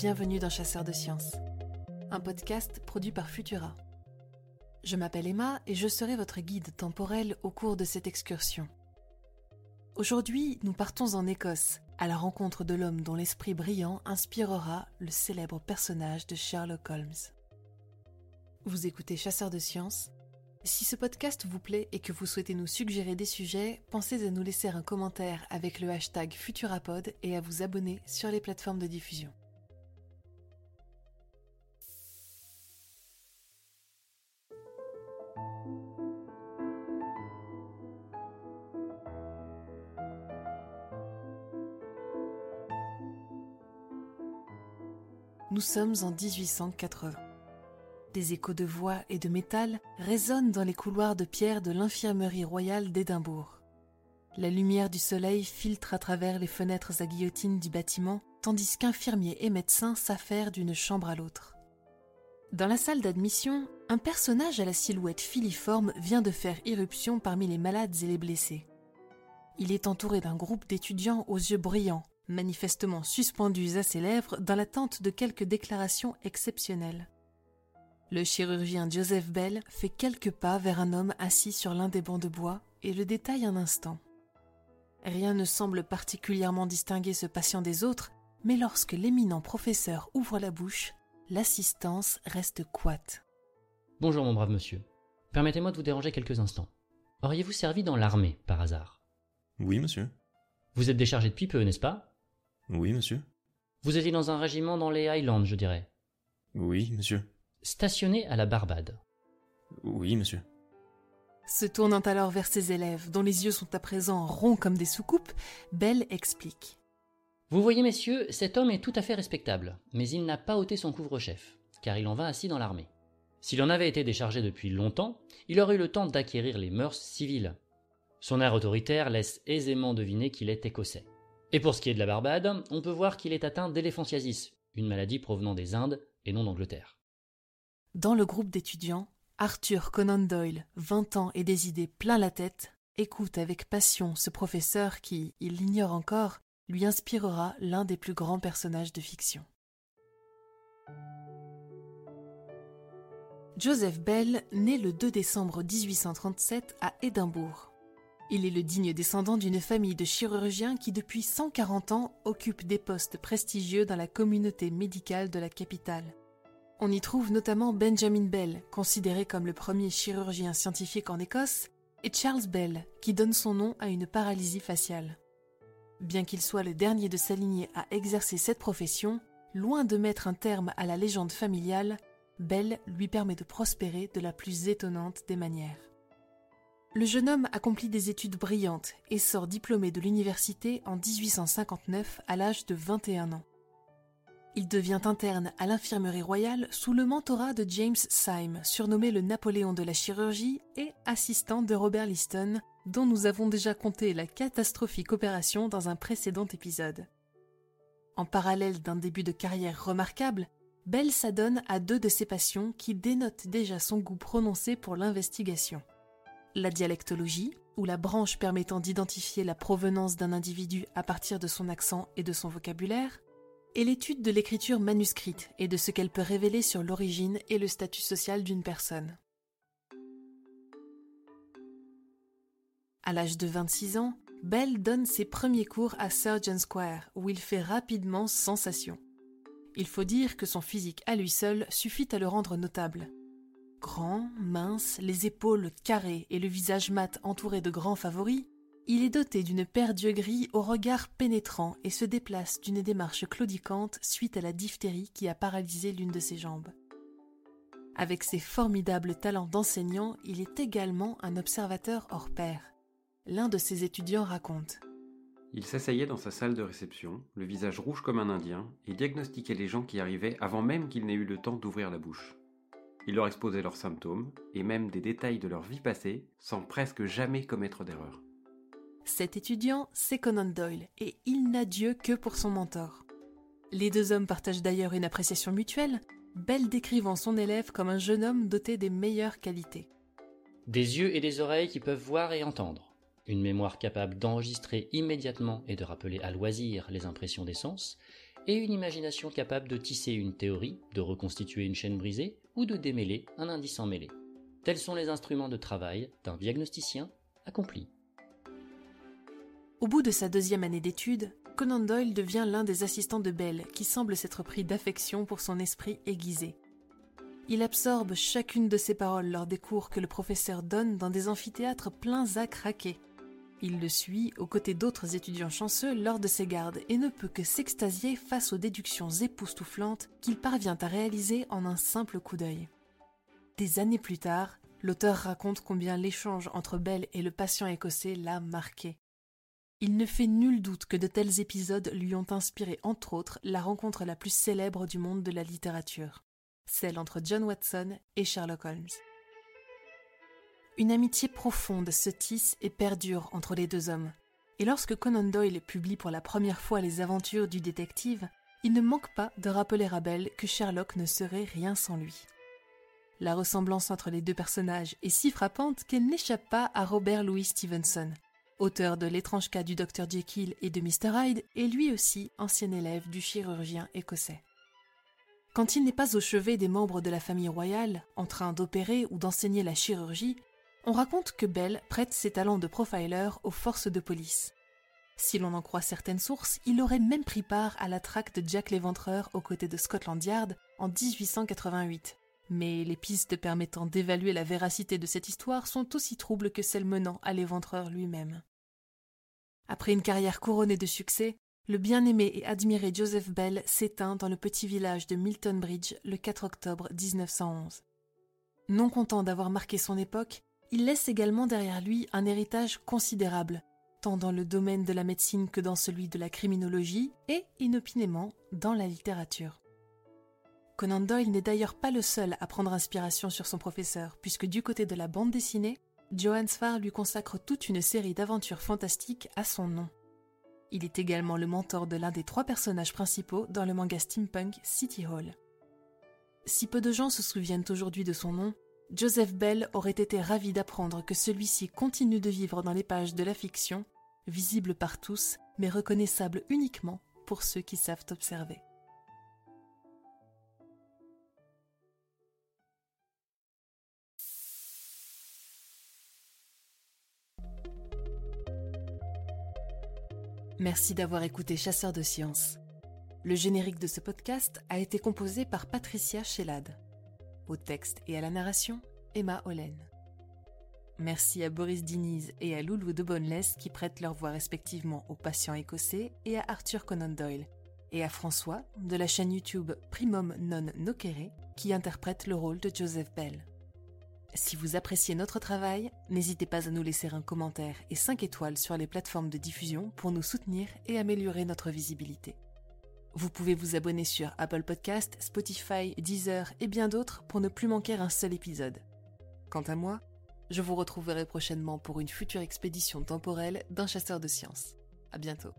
bienvenue dans Chasseurs de Sciences, un podcast produit par Futura. Je m'appelle Emma et je serai votre guide temporel au cours de cette excursion. Aujourd'hui, nous partons en Écosse, à la rencontre de l'homme dont l'esprit brillant inspirera le célèbre personnage de Sherlock Holmes. Vous écoutez Chasseurs de Sciences Si ce podcast vous plaît et que vous souhaitez nous suggérer des sujets, pensez à nous laisser un commentaire avec le hashtag Futurapod et à vous abonner sur les plateformes de diffusion. Nous sommes en 1880. Des échos de voix et de métal résonnent dans les couloirs de pierre de l'infirmerie royale d'Édimbourg. La lumière du soleil filtre à travers les fenêtres à guillotine du bâtiment, tandis qu'infirmiers et médecins s'affairent d'une chambre à l'autre. Dans la salle d'admission, un personnage à la silhouette filiforme vient de faire irruption parmi les malades et les blessés. Il est entouré d'un groupe d'étudiants aux yeux brillants, manifestement suspendus à ses lèvres dans l'attente de quelques déclarations exceptionnelles. Le chirurgien Joseph Bell fait quelques pas vers un homme assis sur l'un des bancs de bois et le détaille un instant. Rien ne semble particulièrement distinguer ce patient des autres, mais lorsque l'éminent professeur ouvre la bouche, l'assistance reste coite. Bonjour mon brave monsieur. Permettez-moi de vous déranger quelques instants. Auriez-vous servi dans l'armée, par hasard? Oui, monsieur. Vous êtes déchargé depuis peu, n'est-ce pas? Oui, monsieur. Vous étiez dans un régiment dans les Highlands, je dirais. Oui, monsieur. Stationné à la Barbade. Oui, monsieur. Se tournant alors vers ses élèves, dont les yeux sont à présent ronds comme des soucoupes, Bell explique. Vous voyez, messieurs, cet homme est tout à fait respectable, mais il n'a pas ôté son couvre-chef, car il en va ainsi dans l'armée. S'il en avait été déchargé depuis longtemps, il aurait eu le temps d'acquérir les mœurs civiles. Son air autoritaire laisse aisément deviner qu'il est écossais. Et pour ce qui est de la Barbade, on peut voir qu'il est atteint d'éléphantiasis, une maladie provenant des Indes et non d'Angleterre. Dans le groupe d'étudiants, Arthur Conan Doyle, 20 ans et des idées plein la tête, écoute avec passion ce professeur qui, il l'ignore encore, lui inspirera l'un des plus grands personnages de fiction. Joseph Bell naît le 2 décembre 1837 à Édimbourg. Il est le digne descendant d'une famille de chirurgiens qui depuis 140 ans occupent des postes prestigieux dans la communauté médicale de la capitale. On y trouve notamment Benjamin Bell, considéré comme le premier chirurgien scientifique en Écosse, et Charles Bell, qui donne son nom à une paralysie faciale. Bien qu'il soit le dernier de sa lignée à exercer cette profession, loin de mettre un terme à la légende familiale, Bell lui permet de prospérer de la plus étonnante des manières. Le jeune homme accomplit des études brillantes et sort diplômé de l'université en 1859 à l'âge de 21 ans. Il devient interne à l'infirmerie royale sous le mentorat de James Syme, surnommé le Napoléon de la chirurgie et assistant de Robert Liston, dont nous avons déjà compté la catastrophique opération dans un précédent épisode. En parallèle d'un début de carrière remarquable, Bell s'adonne à deux de ses passions qui dénotent déjà son goût prononcé pour l'investigation. La dialectologie, ou la branche permettant d'identifier la provenance d'un individu à partir de son accent et de son vocabulaire, et l'étude de l'écriture manuscrite et de ce qu'elle peut révéler sur l'origine et le statut social d'une personne. À l'âge de 26 ans, Bell donne ses premiers cours à Surgeon Square, où il fait rapidement sensation. Il faut dire que son physique à lui seul suffit à le rendre notable. Grand, mince, les épaules carrées et le visage mat entouré de grands favoris, il est doté d'une paire d'yeux gris au regard pénétrant et se déplace d'une démarche claudicante suite à la diphtérie qui a paralysé l'une de ses jambes. Avec ses formidables talents d'enseignant, il est également un observateur hors pair. L'un de ses étudiants raconte Il s'asseyait dans sa salle de réception, le visage rouge comme un Indien, et diagnostiquait les gens qui arrivaient avant même qu'il n'ait eu le temps d'ouvrir la bouche. Il leur exposait leurs symptômes, et même des détails de leur vie passée, sans presque jamais commettre d'erreur. Cet étudiant, c'est Conan Doyle, et il n'a Dieu que pour son mentor. Les deux hommes partagent d'ailleurs une appréciation mutuelle, Bell décrivant son élève comme un jeune homme doté des meilleures qualités. Des yeux et des oreilles qui peuvent voir et entendre, une mémoire capable d'enregistrer immédiatement et de rappeler à loisir les impressions des sens, et une imagination capable de tisser une théorie, de reconstituer une chaîne brisée ou de démêler un indice emmêlé. Tels sont les instruments de travail d'un diagnosticien accompli. Au bout de sa deuxième année d'études, Conan Doyle devient l'un des assistants de Bell qui semble s'être pris d'affection pour son esprit aiguisé. Il absorbe chacune de ses paroles lors des cours que le professeur donne dans des amphithéâtres pleins à craquer. Il le suit aux côtés d'autres étudiants chanceux lors de ses gardes et ne peut que s'extasier face aux déductions époustouflantes qu'il parvient à réaliser en un simple coup d'œil. Des années plus tard, l'auteur raconte combien l'échange entre Bell et le patient écossais l'a marqué. Il ne fait nul doute que de tels épisodes lui ont inspiré entre autres la rencontre la plus célèbre du monde de la littérature, celle entre John Watson et Sherlock Holmes. Une amitié profonde se tisse et perdure entre les deux hommes. Et lorsque Conan Doyle publie pour la première fois les aventures du détective, il ne manque pas de rappeler à Bell que Sherlock ne serait rien sans lui. La ressemblance entre les deux personnages est si frappante qu'elle n'échappe pas à Robert Louis Stevenson, auteur de L'étrange cas du Dr Jekyll et de Mr Hyde, et lui aussi ancien élève du chirurgien écossais. Quand il n'est pas au chevet des membres de la famille royale, en train d'opérer ou d'enseigner la chirurgie, on raconte que Bell prête ses talents de profiler aux forces de police. Si l'on en croit certaines sources, il aurait même pris part à la traque de Jack l'Éventreur aux côtés de Scotland Yard en 1888. Mais les pistes permettant d'évaluer la véracité de cette histoire sont aussi troubles que celles menant à l'Éventreur lui-même. Après une carrière couronnée de succès, le bien-aimé et admiré Joseph Bell s'éteint dans le petit village de Milton Bridge le 4 octobre 1911. Non content d'avoir marqué son époque, il laisse également derrière lui un héritage considérable, tant dans le domaine de la médecine que dans celui de la criminologie et, inopinément, dans la littérature. Conan Doyle n'est d'ailleurs pas le seul à prendre inspiration sur son professeur, puisque du côté de la bande dessinée, Johannes Farr lui consacre toute une série d'aventures fantastiques à son nom. Il est également le mentor de l'un des trois personnages principaux dans le manga steampunk City Hall. Si peu de gens se souviennent aujourd'hui de son nom, Joseph Bell aurait été ravi d'apprendre que celui-ci continue de vivre dans les pages de la fiction, visible par tous, mais reconnaissable uniquement pour ceux qui savent observer. Merci d'avoir écouté Chasseur de sciences. Le générique de ce podcast a été composé par Patricia Shellad. Au texte et à la narration, Emma Hollen. Merci à Boris Diniz et à Loulou de qui prêtent leur voix respectivement au patient écossais et à Arthur Conan Doyle, et à François de la chaîne YouTube Primum Non Nocere qui interprète le rôle de Joseph Bell. Si vous appréciez notre travail, n'hésitez pas à nous laisser un commentaire et 5 étoiles sur les plateformes de diffusion pour nous soutenir et améliorer notre visibilité. Vous pouvez vous abonner sur Apple Podcast, Spotify, Deezer et bien d'autres pour ne plus manquer un seul épisode. Quant à moi, je vous retrouverai prochainement pour une future expédition temporelle d'un chasseur de sciences. À bientôt.